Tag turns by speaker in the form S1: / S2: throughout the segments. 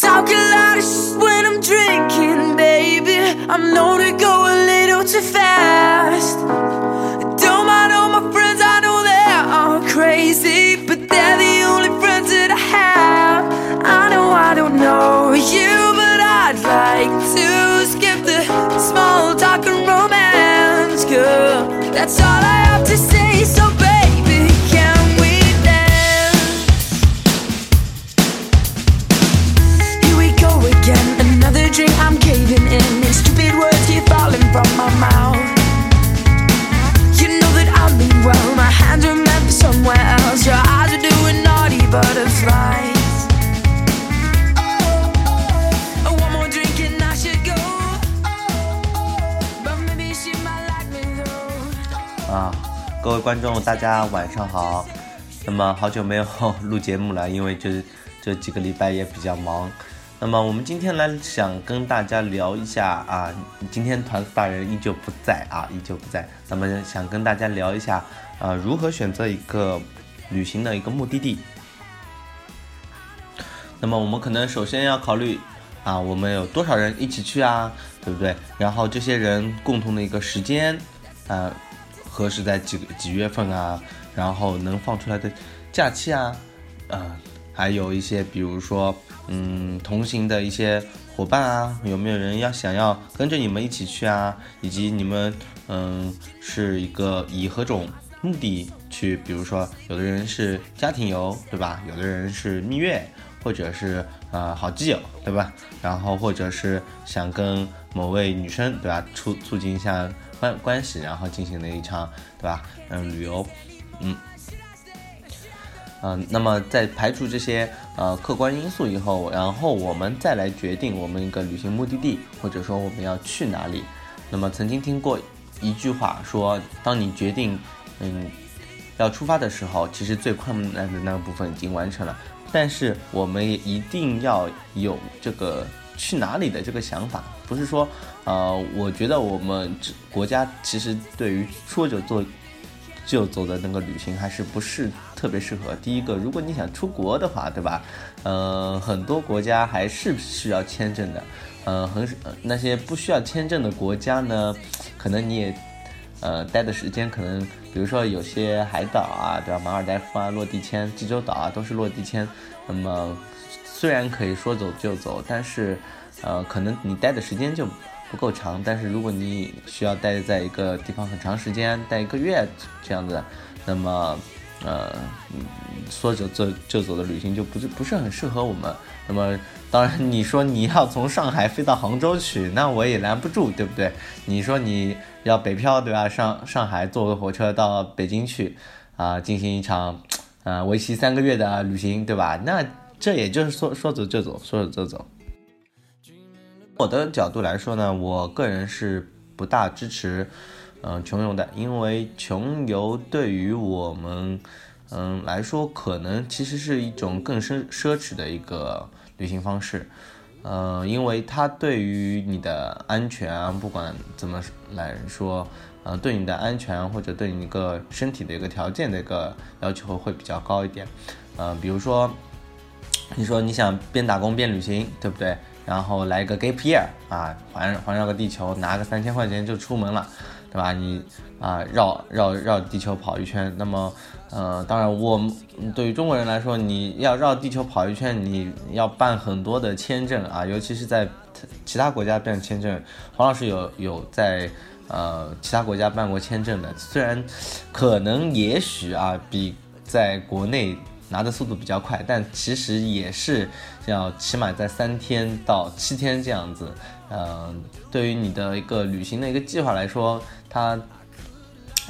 S1: talk a lot of shit when I'm drinking, baby. I'm known to go a little too fast.
S2: 观众，大家晚上好。那么好久没有录节目了，因为这这几个礼拜也比较忙。那么我们今天来想跟大家聊一下啊，今天团子大人依旧不在啊，依旧不在。那么想跟大家聊一下啊，如何选择一个旅行的一个目的地。那么我们可能首先要考虑啊，我们有多少人一起去啊，对不对？然后这些人共同的一个时间，啊，合适在几几月份啊？然后能放出来的假期啊，啊，还有一些比如说，嗯，同行的一些伙伴啊，有没有人要想要跟着你们一起去啊？以及你们，嗯，是一个以何种目的去？比如说，有的人是家庭游，对吧？有的人是蜜月，或者是呃好基友，对吧？然后或者是想跟某位女生，对吧？促促进一下关关系，然后进行了一场，对吧？嗯，旅游，嗯。嗯，那么在排除这些呃客观因素以后，然后我们再来决定我们一个旅行目的地，或者说我们要去哪里。那么曾经听过一句话说，当你决定嗯要出发的时候，其实最困难的那个部分已经完成了，但是我们也一定要有这个去哪里的这个想法，不是说呃，我觉得我们国家其实对于说着做就走的那个旅行还是不是特别适合。第一个，如果你想出国的话，对吧？呃，很多国家还是需要签证的。呃，很那些不需要签证的国家呢，可能你也呃待的时间可能，比如说有些海岛啊，对吧？马尔代夫啊，落地签；济州岛啊，都是落地签。那么虽然可以说走就走，但是呃，可能你待的时间就不够长。但是如果你需要待在一个地方很长时间，待一个月这样子，那么呃，说走就就走的旅行就不是不是很适合我们。那么当然，你说你要从上海飞到杭州去，那我也拦不住，对不对？你说你要北漂，对吧？上上海坐个火车到北京去，啊、进行一场，呃，为期三个月的旅行，对吧？那这也就是说说走就走，说走就走。我的角度来说呢，我个人是不大支持，嗯、穷游的，因为穷游对于我们，嗯来说，可能其实是一种更奢奢侈的一个旅行方式，呃，因为它对于你的安全啊，不管怎么来说，呃，对你的安全或者对你一个身体的一个条件的一个要求会比较高一点，呃，比如说。你说你想边打工边旅行，对不对？然后来一个 gap year 啊，环环绕个地球，拿个三千块钱就出门了，对吧？你啊绕绕绕地球跑一圈，那么呃，当然我对于中国人来说，你要绕地球跑一圈，你要办很多的签证啊，尤其是在其他国家办签证。黄老师有有在呃其他国家办过签证的，虽然可能也许啊比在国内。拿的速度比较快，但其实也是要起码在三天到七天这样子。嗯、对于你的一个旅行的一个计划来说，它，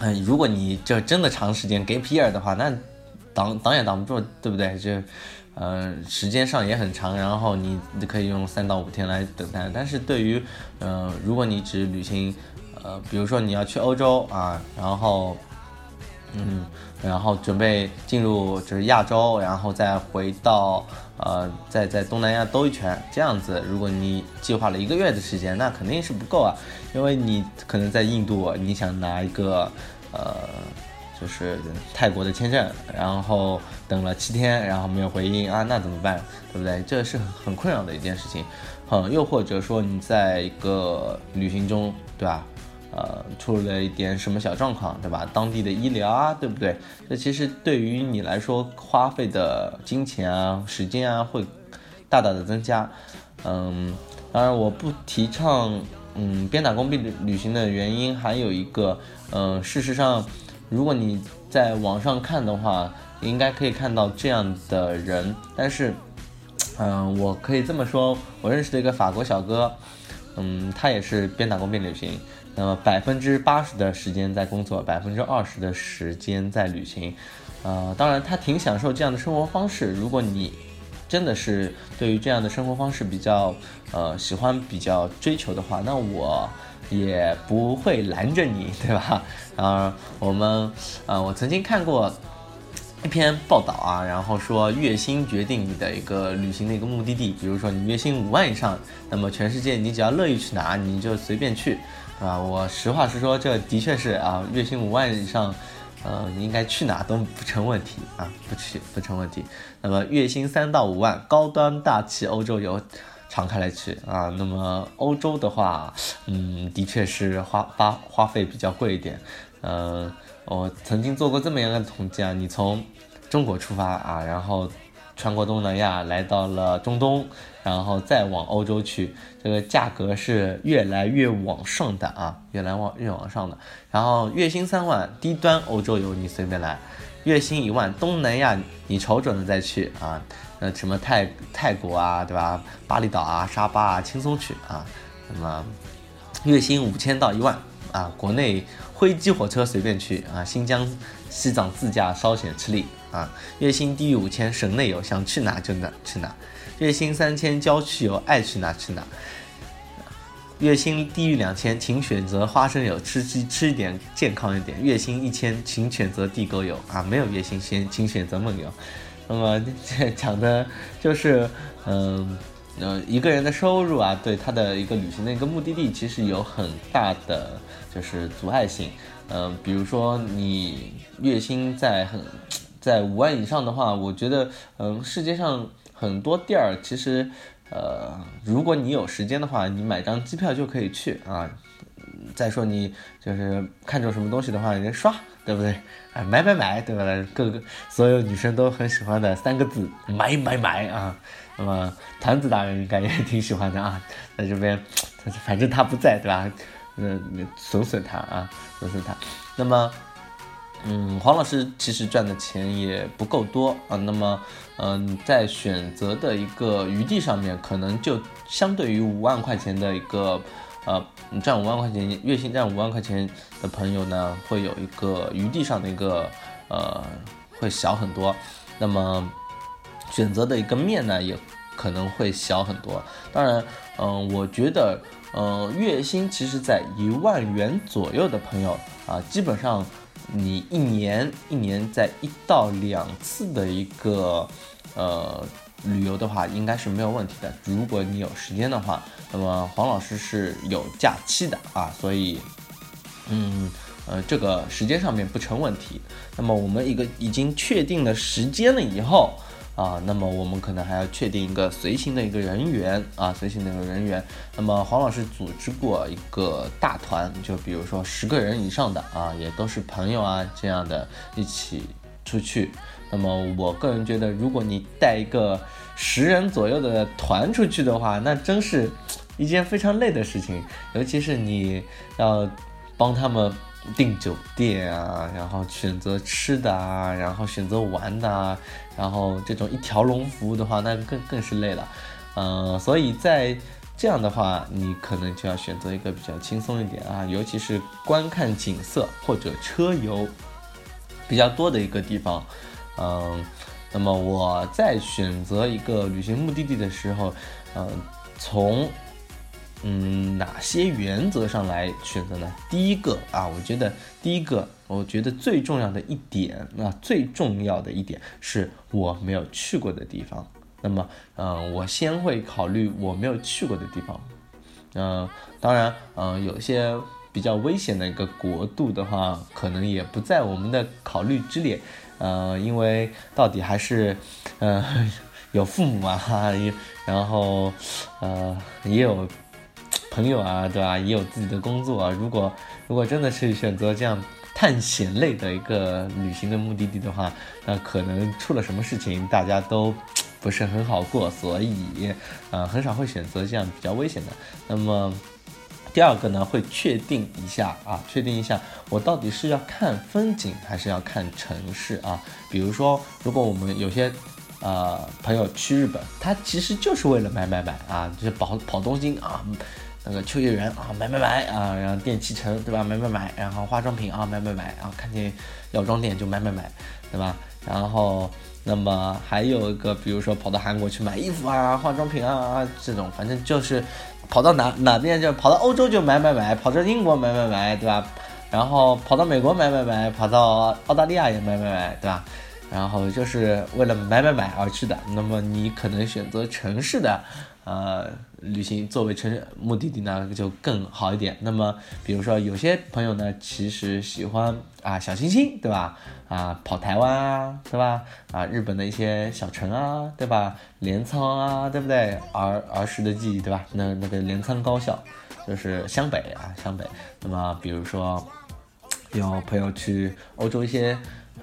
S2: 嗯、如果你这真的长时间 gap year 的话，那挡挡也挡不住，对不对？就，呃，时间上也很长，然后你你可以用三到五天来等待。但是对于，呃，如果你只旅行，呃，比如说你要去欧洲啊，然后。嗯，然后准备进入就是亚洲，然后再回到呃，再在东南亚兜一圈，这样子。如果你计划了一个月的时间，那肯定是不够啊，因为你可能在印度，你想拿一个呃，就是泰国的签证，然后等了七天，然后没有回音啊，那怎么办？对不对？这是很困扰的一件事情。嗯，又或者说你在一个旅行中，对吧？呃，出了一点什么小状况，对吧？当地的医疗啊，对不对？这其实对于你来说，花费的金钱啊、时间啊，会大大的增加。嗯，当然我不提倡，嗯，边打工边旅行的原因还有一个，嗯，事实上，如果你在网上看的话，应该可以看到这样的人，但是，嗯，我可以这么说，我认识的一个法国小哥，嗯，他也是边打工边旅行。那么百分之八十的时间在工作，百分之二十的时间在旅行，呃，当然他挺享受这样的生活方式。如果你真的是对于这样的生活方式比较呃喜欢、比较追求的话，那我也不会拦着你，对吧？啊，我们呃，我曾经看过一篇报道啊，然后说月薪决定你的一个旅行的一个目的地，比如说你月薪五万以上，那么全世界你只要乐意去哪，你就随便去。啊，我实话实说，这的确是啊，月薪五万以上，呃，你应该去哪都不成问题啊，不去不成问题。那么月薪三到五万，高端大气欧洲游，敞开来去啊。那么欧洲的话，嗯，的确是花花花费比较贵一点。呃，我曾经做过这么样的统计啊，你从中国出发啊，然后。穿过东南亚来到了中东，然后再往欧洲去，这个价格是越来越往上的啊，越来往越往上的。然后月薪三万，低端欧洲游你随便来；月薪一万，东南亚你瞅准了再去啊，呃什么泰泰国啊，对吧？巴厘岛啊、沙巴啊，轻松去啊。那么月薪五千到一万啊，国内灰机火车随便去啊，新疆、西藏自驾稍显吃力。啊，月薪低于五千，省内游想去哪就哪去哪；月薪三千，郊区游爱去哪去哪；月薪低于两千，请选择花生油，吃吃吃一点健康一点；月薪一千，请选择地沟油啊，没有月薪先请选择梦游。那么这讲的就是，嗯，呃一个人的收入啊，对他的一个旅行的一个目的地，其实有很大的就是阻碍性。嗯，比如说你月薪在很。在五万以上的话，我觉得，嗯，世界上很多地儿其实，呃，如果你有时间的话，你买张机票就可以去啊。再说你就是看中什么东西的话，你刷，对不对？哎，买买买，对吧？各个所有女生都很喜欢的三个字，买买买啊。那么团子大人应该也挺喜欢的啊，在这边，反正他不在，对吧？嗯，损损他啊，损损他。那么。嗯，黄老师其实赚的钱也不够多啊。那么，嗯，在选择的一个余地上面，可能就相对于五万块钱的一个，呃，赚五万块钱月薪赚五万块钱的朋友呢，会有一个余地上的一个，呃，会小很多。那么，选择的一个面呢，也可能会小很多。当然，嗯，我觉得，嗯，月薪其实在一万元左右的朋友啊，基本上。你一年一年在一到两次的一个呃旅游的话，应该是没有问题的。如果你有时间的话，那么黄老师是有假期的啊，所以嗯呃这个时间上面不成问题。那么我们一个已经确定了时间了以后。啊，那么我们可能还要确定一个随行的一个人员啊，随行的一个人员。那么黄老师组织过一个大团，就比如说十个人以上的啊，也都是朋友啊这样的一起出去。那么我个人觉得，如果你带一个十人左右的团出去的话，那真是一件非常累的事情，尤其是你要帮他们。订酒店啊，然后选择吃的啊，然后选择玩的啊，然后这种一条龙服务的话，那更更是累了，嗯，所以在这样的话，你可能就要选择一个比较轻松一点啊，尤其是观看景色或者车游比较多的一个地方，嗯，那么我在选择一个旅行目的地的时候，嗯，从。嗯，哪些原则上来选择呢？第一个啊，我觉得第一个，我觉得最重要的一点，那最重要的一点是我没有去过的地方。那么，嗯，我先会考虑我没有去过的地方。嗯，当然，嗯，有些比较危险的一个国度的话，可能也不在我们的考虑之列。呃，因为到底还是，呃，有父母啊，然后，呃，也有朋友啊，对吧？也有自己的工作啊。如果如果真的是选择这样探险类的一个旅行的目的地的话，那可能出了什么事情，大家都不是很好过，所以，呃，很少会选择这样比较危险的。那么。第二个呢，会确定一下啊，确定一下我到底是要看风景还是要看城市啊。比如说，如果我们有些呃朋友去日本，他其实就是为了买买买啊，就是跑跑东京啊，那个秋叶原啊买买买啊，然后电器城对吧买买买，然后化妆品啊买买买啊，看见药妆店就买买买，对吧？然后那么还有一个，比如说跑到韩国去买衣服啊、化妆品啊这种，反正就是。跑到哪哪边就跑到欧洲就买买买，跑到英国买买买，对吧？然后跑到美国买买买，跑到澳大利亚也买买买，对吧？然后就是为了买买买而去的。那么你可能选择城市的。呃，旅行作为城市目的地呢，就更好一点。那么，比如说有些朋友呢，其实喜欢啊小清新，对吧？啊，跑台湾啊，对吧？啊，日本的一些小城啊，对吧？镰仓啊，对不对？儿儿时的记忆，对吧？那那个镰仓高校就是湘北啊，湘北。那么，比如说有朋友去欧洲一些。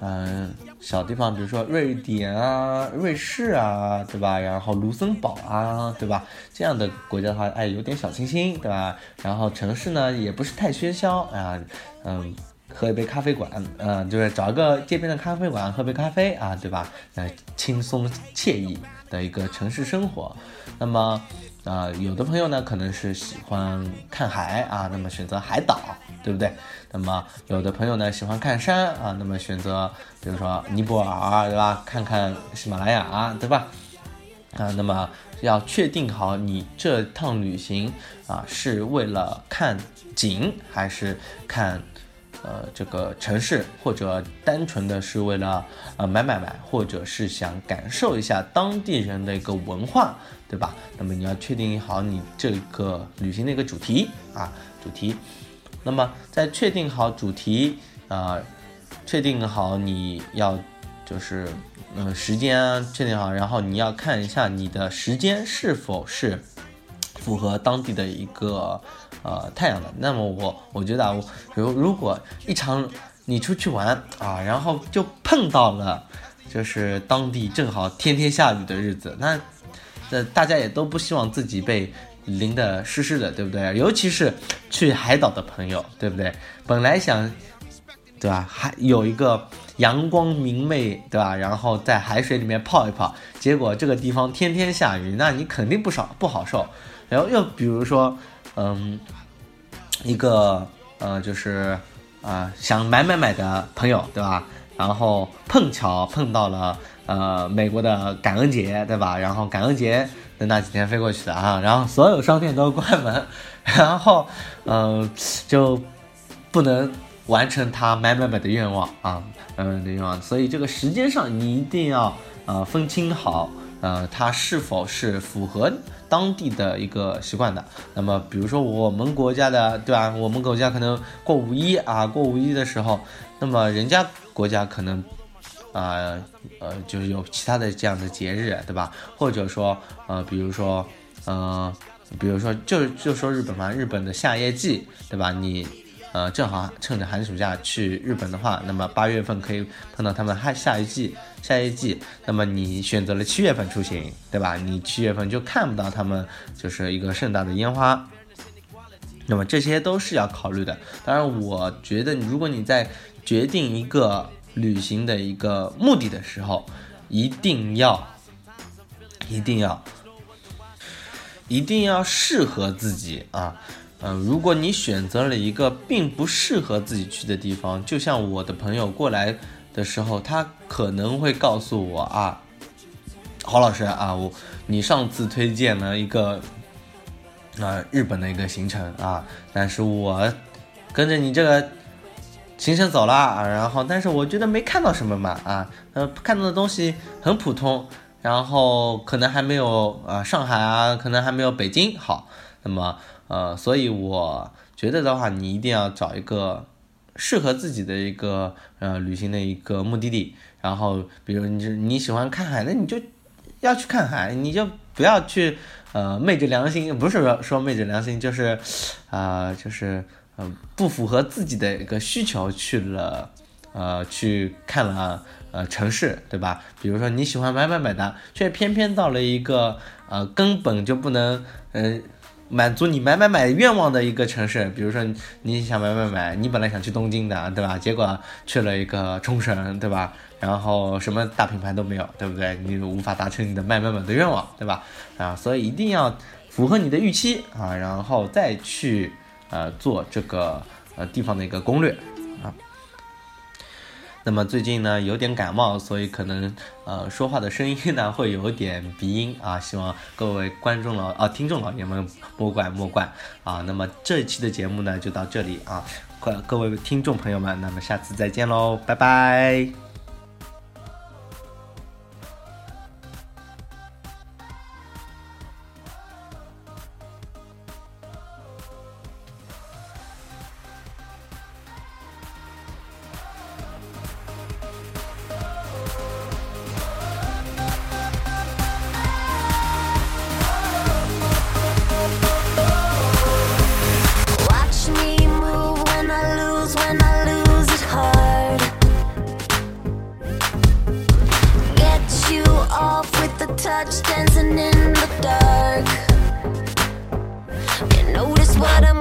S2: 嗯，小地方，比如说瑞典啊、瑞士啊，对吧？然后卢森堡啊，对吧？这样的国家的话，哎，有点小清新，对吧？然后城市呢，也不是太喧嚣啊，嗯，喝一杯咖啡馆，嗯，就是找一个街边的咖啡馆喝杯咖啡啊，对吧？呃，轻松惬意的一个城市生活。那么，呃，有的朋友呢，可能是喜欢看海啊，那么选择海岛。对不对？那么有的朋友呢喜欢看山啊，那么选择比如说尼泊尔啊，对吧？看看喜马拉雅啊，对吧？啊，那么要确定好你这趟旅行啊是为了看景，还是看呃这个城市，或者单纯的是为了呃买买买，或者是想感受一下当地人的一个文化，对吧？那么你要确定好你这个旅行的一个主题啊，主题。那么，在确定好主题啊，确定好你要就是嗯时间确定好，然后你要看一下你的时间是否是符合当地的一个呃太阳的。那么我我觉得啊，如如果一场你出去玩啊，然后就碰到了就是当地正好天天下雨的日子，那这大家也都不希望自己被。淋得湿湿的，对不对？尤其是去海岛的朋友，对不对？本来想，对吧？还有一个阳光明媚，对吧？然后在海水里面泡一泡，结果这个地方天天下雨，那你肯定不少不好受。然后又比如说，嗯，一个呃，就是啊，想买买买的朋友，对吧？然后碰巧碰到了呃美国的感恩节，对吧？然后感恩节的。那几天飞过去的啊，然后所有商店都关门，然后，嗯，就不能完成他买买买的愿望啊，嗯的愿望。所以这个时间上你一定要呃分清好，呃，它是否是符合当地的一个习惯的。那么，比如说我们国家的，对吧？我们国家可能过五一啊，过五一的时候，那么人家国家可能。啊，呃，就是有其他的这样的节日，对吧？或者说，呃，比如说，嗯，比如说，就就说日本嘛，日本的夏夜祭，对吧？你，呃，正好趁着寒暑假去日本的话，那么八月份可以碰到他们还下一季，下一季。那么你选择了七月份出行，对吧？你七月份就看不到他们就是一个盛大的烟花。那么这些都是要考虑的。当然，我觉得如果你在决定一个。旅行的一个目的的时候，一定要，一定要，一定要适合自己啊！嗯，如果你选择了一个并不适合自己去的地方，就像我的朋友过来的时候，他可能会告诉我啊，郝老师啊，我你上次推荐了一个啊日本的一个行程啊，但是我跟着你这个。行程走了啊，然后但是我觉得没看到什么嘛啊，呃，看到的东西很普通，然后可能还没有啊上海啊，可能还没有北京好，那么呃，所以我觉得的话，你一定要找一个适合自己的一个呃旅行的一个目的地。然后，比如你你喜欢看海，那你就要去看海，你就不要去呃昧着良心，不是说说昧着良心，就是啊就是呃不符合自己的一个需求去了呃去看了呃城市，对吧？比如说你喜欢买买买的，却偏偏到了一个呃根本就不能呃。满足你买买买愿望的一个城市，比如说你想买买买，你本来想去东京的，对吧？结果去了一个冲绳，对吧？然后什么大品牌都没有，对不对？你无法达成你的买买买的愿望，对吧？啊，所以一定要符合你的预期啊，然后再去呃做这个呃地方的一个攻略。那么最近呢有点感冒，所以可能呃说话的声音呢会有点鼻音啊，希望各位观众老啊听众老爷们莫怪莫怪啊。那么这一期的节目呢就到这里啊，各各位听众朋友们，那么下次再见喽，拜拜。
S1: what I?